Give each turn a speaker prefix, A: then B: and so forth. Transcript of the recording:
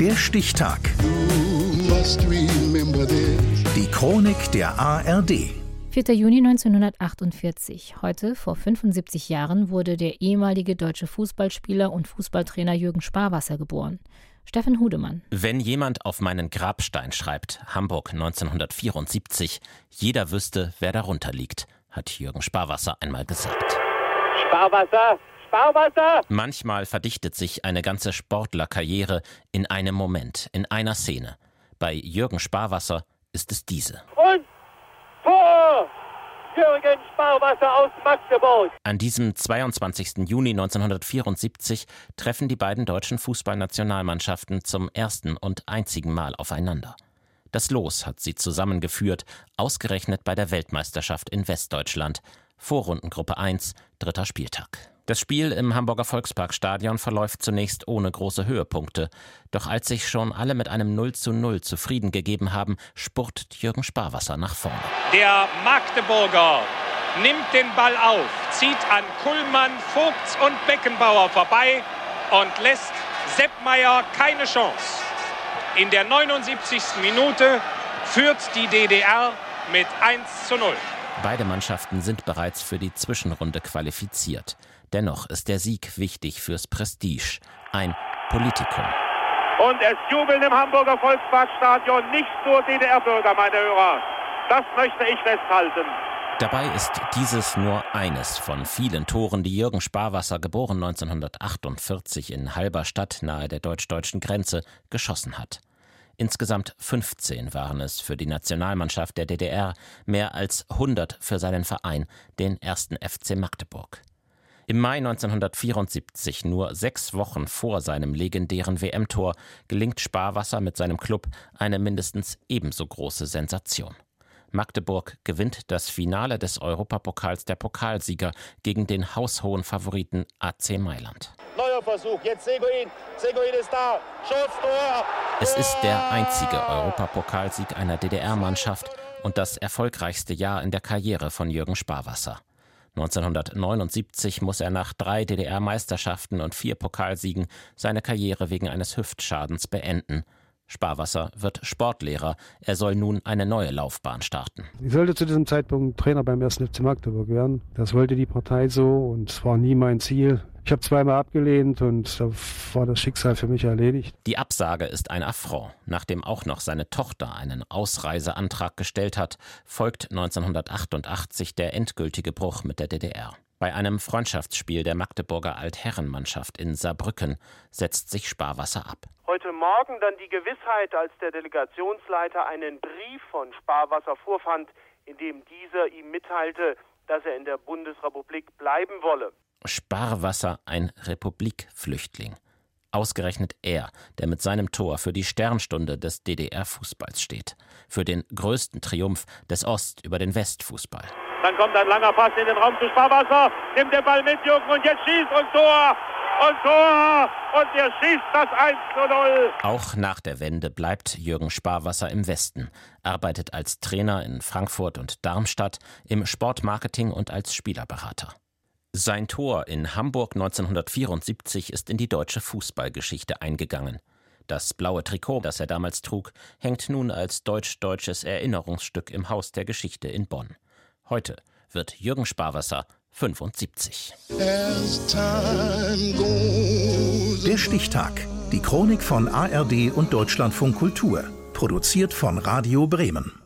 A: Der Stichtag. Die Chronik der ARD.
B: 4. Juni 1948. Heute, vor 75 Jahren, wurde der ehemalige deutsche Fußballspieler und Fußballtrainer Jürgen Sparwasser geboren. Steffen Hudemann.
C: Wenn jemand auf meinen Grabstein schreibt, Hamburg 1974, jeder wüsste, wer darunter liegt, hat Jürgen Sparwasser einmal gesagt.
D: Sparwasser, Sparwasser!
C: Manchmal verdichtet sich eine ganze Sportlerkarriere in einem Moment, in einer Szene. Bei Jürgen Sparwasser ist es diese.
D: Und Tor! Jürgen Sparwasser aus Magdeburg.
C: An diesem 22. Juni 1974 treffen die beiden deutschen Fußballnationalmannschaften zum ersten und einzigen Mal aufeinander. Das Los hat sie zusammengeführt, ausgerechnet bei der Weltmeisterschaft in Westdeutschland. Vorrundengruppe 1, dritter Spieltag. Das Spiel im Hamburger Volksparkstadion verläuft zunächst ohne große Höhepunkte. Doch als sich schon alle mit einem 0 zu 0 zufrieden gegeben haben, spurtet Jürgen Sparwasser nach vorne.
E: Der Magdeburger nimmt den Ball auf, zieht an Kullmann, Vogts und Beckenbauer vorbei und lässt Seppmeier keine Chance. In der 79. Minute führt die DDR mit 1 zu 0.
C: Beide Mannschaften sind bereits für die Zwischenrunde qualifiziert. Dennoch ist der Sieg wichtig fürs Prestige. Ein Politikum.
D: Und es jubeln im Hamburger Volksparkstadion nicht nur DDR-Bürger, meine Hörer. Das möchte ich festhalten.
C: Dabei ist dieses nur eines von vielen Toren, die Jürgen Sparwasser, geboren 1948 in Halberstadt nahe der deutsch-deutschen Grenze, geschossen hat. Insgesamt 15 waren es für die Nationalmannschaft der DDR, mehr als 100 für seinen Verein, den ersten FC Magdeburg. Im Mai 1974, nur sechs Wochen vor seinem legendären WM-Tor, gelingt Sparwasser mit seinem Club eine mindestens ebenso große Sensation. Magdeburg gewinnt das Finale des Europapokals der Pokalsieger gegen den haushohen Favoriten AC Mailand.
D: Neuer Versuch, jetzt Seguin. Seguin ist da. Schuss, Tor.
C: Es ist der einzige Europapokalsieg einer DDR-Mannschaft und das erfolgreichste Jahr in der Karriere von Jürgen Sparwasser. 1979 muss er nach drei DDR-Meisterschaften und vier Pokalsiegen seine Karriere wegen eines Hüftschadens beenden. Sparwasser wird Sportlehrer. Er soll nun eine neue Laufbahn starten.
F: Ich sollte zu diesem Zeitpunkt Trainer beim 1. FC Magdeburg werden. Das wollte die Partei so und es war nie mein Ziel. Ich habe zweimal abgelehnt und da war das Schicksal für mich erledigt.
C: Die Absage ist ein Affront. Nachdem auch noch seine Tochter einen Ausreiseantrag gestellt hat, folgt 1988 der endgültige Bruch mit der DDR. Bei einem Freundschaftsspiel der Magdeburger Altherrenmannschaft in Saarbrücken setzt sich Sparwasser ab.
D: Heute Morgen dann die Gewissheit, als der Delegationsleiter einen Brief von Sparwasser vorfand, in dem dieser ihm mitteilte, dass er in der Bundesrepublik bleiben wolle.
C: Sparwasser ein Republikflüchtling. Ausgerechnet er, der mit seinem Tor für die Sternstunde des DDR-Fußballs steht, für den größten Triumph des Ost über den Westfußball.
D: Dann kommt ein langer Pass in den Raum zu Sparwasser, nimmt den Ball mit, Jürgen, und jetzt schießt und Tor! Und Tor! Und er schießt das 1 zu 0.
C: Auch nach der Wende bleibt Jürgen Sparwasser im Westen, arbeitet als Trainer in Frankfurt und Darmstadt, im Sportmarketing und als Spielerberater. Sein Tor in Hamburg 1974 ist in die deutsche Fußballgeschichte eingegangen. Das blaue Trikot, das er damals trug, hängt nun als deutsch-deutsches Erinnerungsstück im Haus der Geschichte in Bonn. Heute wird Jürgen Sparwasser 75.
A: Der Stichtag. Die Chronik von ARD und Deutschlandfunk Kultur. Produziert von Radio Bremen.